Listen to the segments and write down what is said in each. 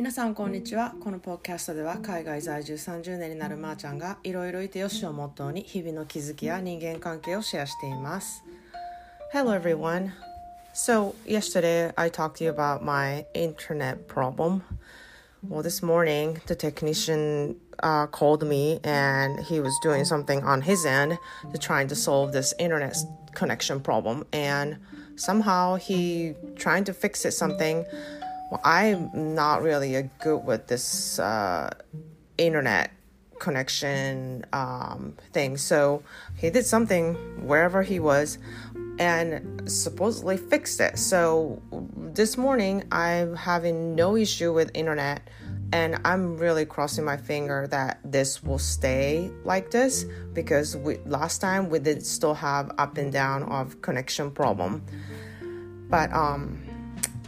皆さんこんにちはこのポッドキャストでは海外在住30年になるまーちゃんがいろいろいてよしをモットーに日々の気づきや人間関係をシェアしています Hello everyone So yesterday I talked to you about my internet problem Well, this morning the technician uh, called me and he was doing something on his end to trying to solve this internet connection problem and somehow he trying to fix it something well, I'm not really good with this uh, internet connection um, thing. So he did something wherever he was and supposedly fixed it. So this morning I'm having no issue with internet and I'm really crossing my finger that this will stay like this because we, last time we did still have up and down of connection problem. But um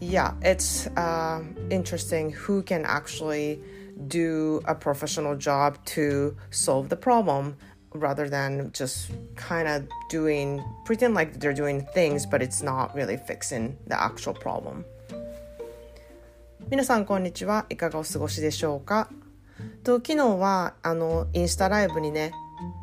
yeah, it's uh, interesting who can actually do a professional job to solve the problem rather than just kind of doing pretend like they're doing things but it's not really fixing the actual problem 皆さんこんにちはいかがお過ごしでしょうかと昨日はあのインスタライブにね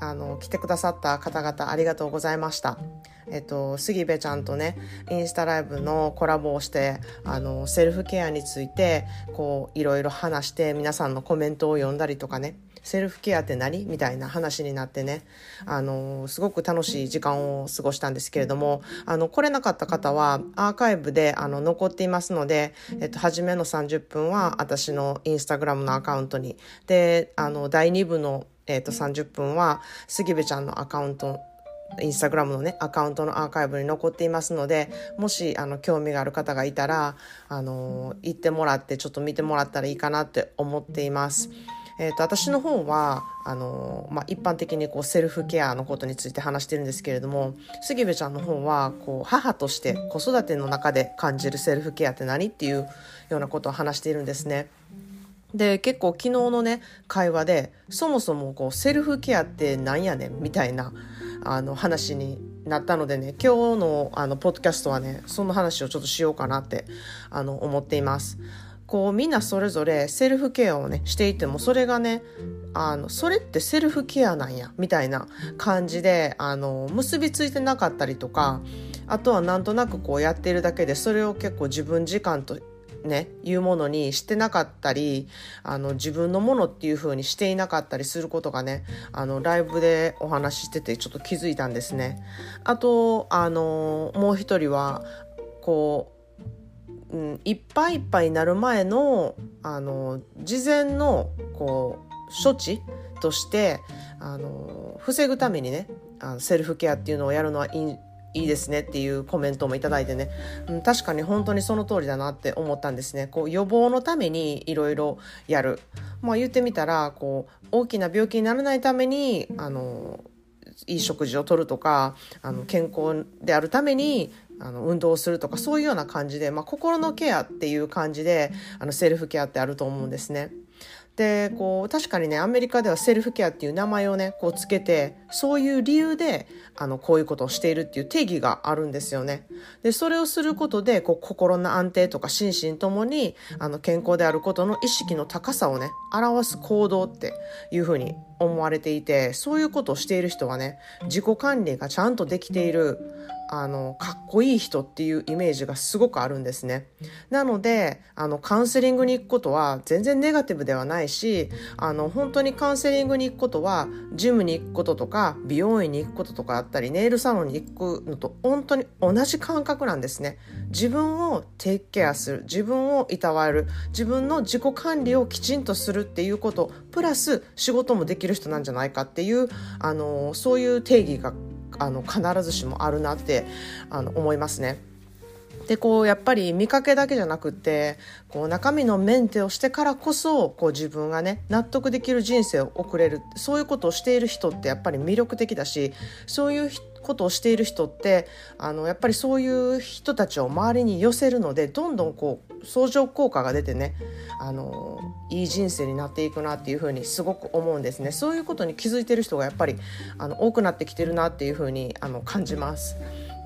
あの来てくださった方々ありがとうございましたえっと、杉部ちゃんとねインスタライブのコラボをしてあのセルフケアについてこういろいろ話して皆さんのコメントを読んだりとかね。セルフケアって何？みたいな話になってね。あのすごく楽しい時間を過ごしたんですけれどもあの来れなかった方はアーカイブであの残っていますので、えっと、初めの30分は私のインスタグラムのアカウントに。であの第2部の、えっと、30分は杉部ちゃんのアカウントインスタグラムのね、アカウントのアーカイブに残っていますので、もし、あの、興味がある方がいたら、あの、行ってもらって、ちょっと見てもらったらいいかなって思っています。えっ、ー、と、私の方は、あの、まあ、一般的にこう、セルフケアのことについて話してるんですけれども、杉部ちゃんの方は、こう、母として子育ての中で感じるセルフケアって何っていうようなことを話しているんですね。で結構昨日のね会話でそもそもこうセルフケアってなんやねんみたいなあの話になったのでね今日のあのポッドキャストはねその話をちょっとしようかなってあの思っています。こうみんなそれぞれセルフケアをねしていてもそれがねあのそれってセルフケアなんやみたいな感じであの結びついてなかったりとかあとはなんとなくこうやっているだけでそれを結構自分時間とね、いうものにしてなかったり、あの、自分のものっていう風にしていなかったりすることがね、あの、ライブでお話ししててちょっと気づいたんですね。あと、あの、もう一人は、こう、うん、いっぱいいっぱいになる前の、あの、事前の、こう、処置として、あの、防ぐためにね、あのセルフケアっていうのをやるのはいいいいですねっていうコメントもいただいてね、うん、確かに本当にその通りだなって思ったんですね。こう予防のためにいろいろやる。まあ言ってみたら、こう大きな病気にならないために、あの、いい食事をとるとか、あの健康であるためにあの運動をするとかそういうような感じで、まあ、心のケアっていう感じであのセルフケアってあると思うんですね。でこう確かにねアメリカではセルフケアっていう名前をねこうつけてそういう理由であのこういうことをしているっていう定義があるんですよね。でそれをすることでこう心の安定とか心身ともにあの健康であることの意識の高さをね表す行動っていうふうに思われていてそういうことをしている人はね自己管理がちゃんとできているあのかっこいい人っていうイメージがすごくあるんですね。なのであのカウンセリングに行くことは全然ネガティブではないしあの本当にカウンセリングに行くことはジムに行くこととか美容院に行くこととかあったりネイルサロンに行くのと本当に同じ感覚なんですね。自分をテイクケアする自分をいたわる自分の自己管理をきちんとするっていうことプラス仕事もできる人なんじゃないかっていうあのそういう定義があの必ずしもあるなってあの思いますね。でこうやっぱり見かけだけじゃなくてこう中身のメンテをしてからこそこう自分がね納得できる人生を送れるそういうことをしている人ってやっぱり魅力的だしそういう人ことをしている人ってあのやっぱりそういう人たちを周りに寄せるのでどんどんこう相乗効果が出てねあのいい人生になっていくなっていうふうにすごく思うんですねそういうことに気づいてる人がやっぱりあの多くなってきてるなっていうふうにあの感じます。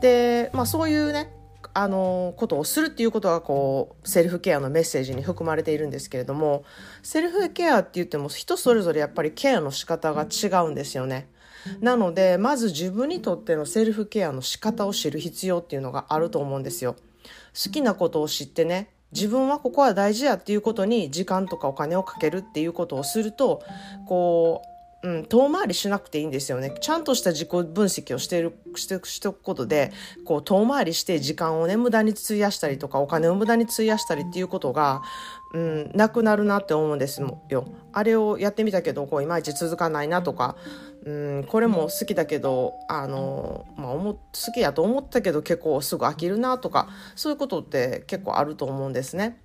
で、まあ、そういうねあのことをするっていうことがこうセルフケアのメッセージに含まれているんですけれどもセルフケアって言っても人それぞれやっぱりケアの仕方が違うんですよね。なのでまず自分にとってのセルフケアの仕方を知る必要っていうのがあると思うんですよ。好きなことを知ってね自分はここは大事やっていうことに時間とかお金をかけるっていうことをするとこううん、遠回りしなくていいんですよね。ちゃんとした自己分析をしている、してしておくことで、こう遠回りして時間をね、無駄に費やしたりとか、お金を無駄に費やしたりっていうことが、うん、なくなるなって思うんですよ。あれをやってみたけど、こう、いまいち続かないなとか、うん、これも好きだけど、あの、まあ、好きやと思ったけど結構すぐ飽きるなとか、そういうことって結構あると思うんですね。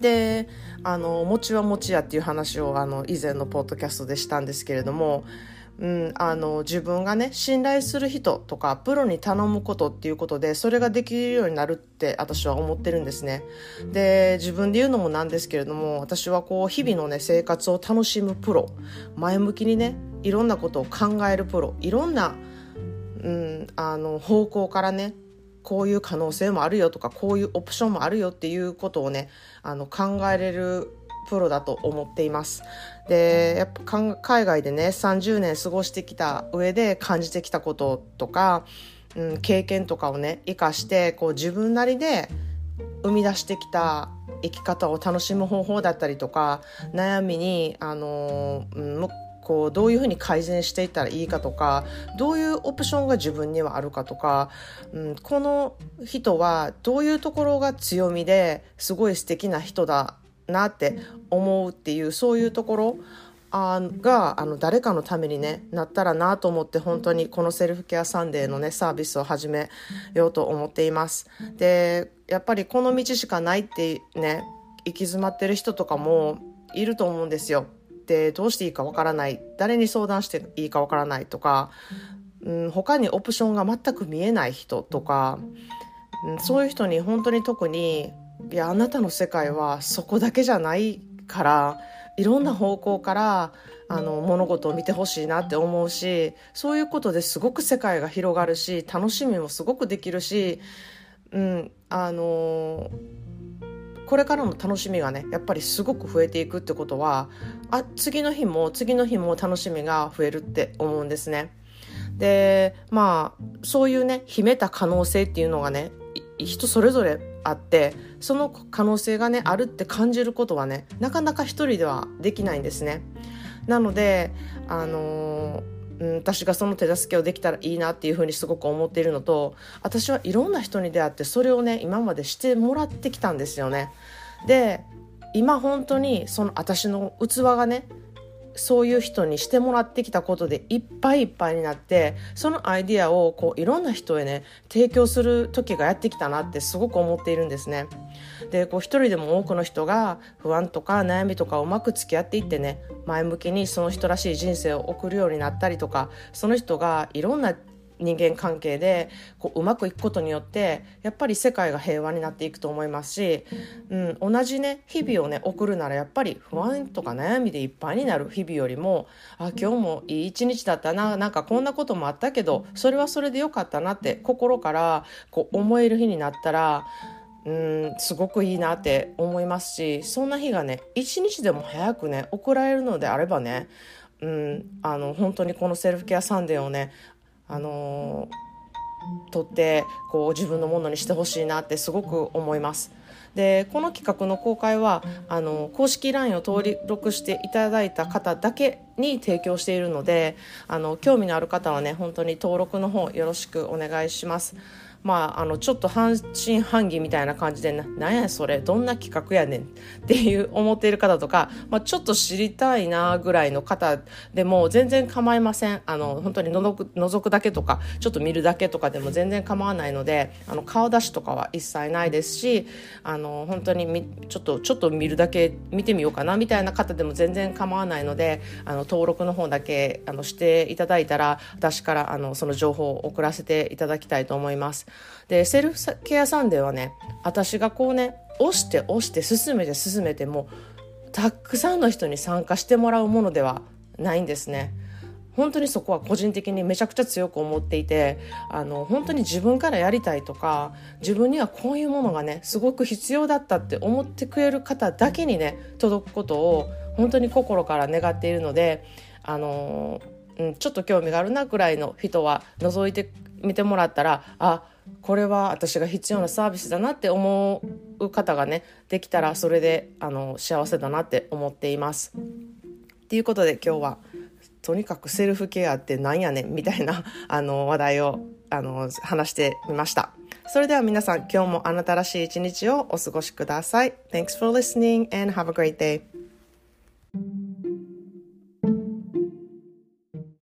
であの餅は餅やっていう話をあの以前のポッドキャストでしたんですけれども、うん、あの自分がね信頼する人とかプロに頼むことっていうことでそれができるようになるって私は思ってるんですね。で自分で言うのもなんですけれども私はこう日々のね生活を楽しむプロ。前向きにねいろんなことを考えるプロ。いろんな、うん、あの方向からねこういう可能性もあるよとかこういうオプションもあるよっていうことをねあの考えれるプロだと思っています。でやっぱ海外でね30年過ごしてきた上で感じてきたこととか、うん、経験とかをね生かしてこう自分なりで生み出してきた生き方を楽しむ方法だったりとか悩みにあの、うん、こうどういうふうに改善していったらいいかとかどういうオプションが自分にはあるかとか、うん、この人はどういうところが強みですごい素敵な人だなって思うっていうそういうところあがあの誰かのために、ね、なったらなと思って本当にこのセルフケアサンデーの、ね、サービスを始めようと思っています。でやっぱりこの道しかないってね行き詰まってる人とかもいると思うんですよ。ってどうしていいかわからない誰に相談していいかわからないとか、うん、他にオプションが全く見えない人とか、うん、そういう人に本当に特にいやあなたの世界はそこだけじゃないからいろんな方向からあの物事を見てほしいなって思うしそういうことですごく世界が広がるし楽しみもすごくできるし、うん、あのこれからの楽しみがねやっぱりすごく増えていくってことはあ次の日も次の日も楽しみが増えるって思うんですね。でまあそういうね秘めた可能性っていうのがね人それぞれあってその可能性がねあるって感じることはねなかなか一人ではできないんですね。なのであのー、うん、私がその手助けをできたらいいなっていうふうにすごく思っているのと私はいろんな人に出会ってそれをね今までしてもらってきたんですよね。で今本当にその私の器がねそういう人にしてもらってきたことでいっぱいいっぱいになってそのアイディアをこういろんな人へね提供する時がやってきたなってすごく思っているんですね。でこう一人でも多くの人が不安とか悩みとかうまく付き合っていってね前向きにその人らしい人生を送るようになったりとかその人がいろんな人間関係でこううまくいくことによってやっぱり世界が平和になっていくと思いますし、うん、同じね日々をね送るならやっぱり不安とか悩みでいっぱいになる日々よりもあ今日もいい一日だったななんかこんなこともあったけどそれはそれでよかったなって心からこう思える日になったらうんすごくいいなって思いますしそんな日がね一日でも早くね送られるのであればねうん、あの本当にこのセルフケアサンデーをねあの取ってこう自分のものにしてほしいなってすごく思います。でこの企画の公開はあの公式 LINE を登録していただいた方だけに提供しているのであの興味のある方はね本当に登録の方よろしくお願いします。まあ、あのちょっと半信半疑みたいな感じでな「んやそれどんな企画やねん」っていう思っている方とか、まあ、ちょっと知りたいなぐらいの方でも全然構いませんあの本当に覗く覗くだけとかちょっと見るだけとかでも全然構わないのであの顔出しとかは一切ないですしあの本当にみちょっとちょっと見るだけ見てみようかなみたいな方でも全然構わないのであの登録の方だけあのしていただいたら私からあのその情報を送らせていただきたいと思います。でセルフケアサンデーはね私がこうね押して押して進めて進めてもたくさんの人に参加してもらうものではないんですね。本当にそこは個人的にめちゃくちゃ強く思っていてあの本当に自分からやりたいとか自分にはこういうものがねすごく必要だったって思ってくれる方だけにね届くことを本当に心から願っているのであの、うん、ちょっと興味があるなくらいの人は覗いてみてもらったらあこれは私が必要なサービスだなって思う方がねできたらそれであの幸せだなって思っています。ということで今日はとにかくセルフケアってなんやねんみたいな あの話題をあの話してみました。それでは皆さん今日もあなたらしい一日をお過ごしください。Thanks for listening and have a great day.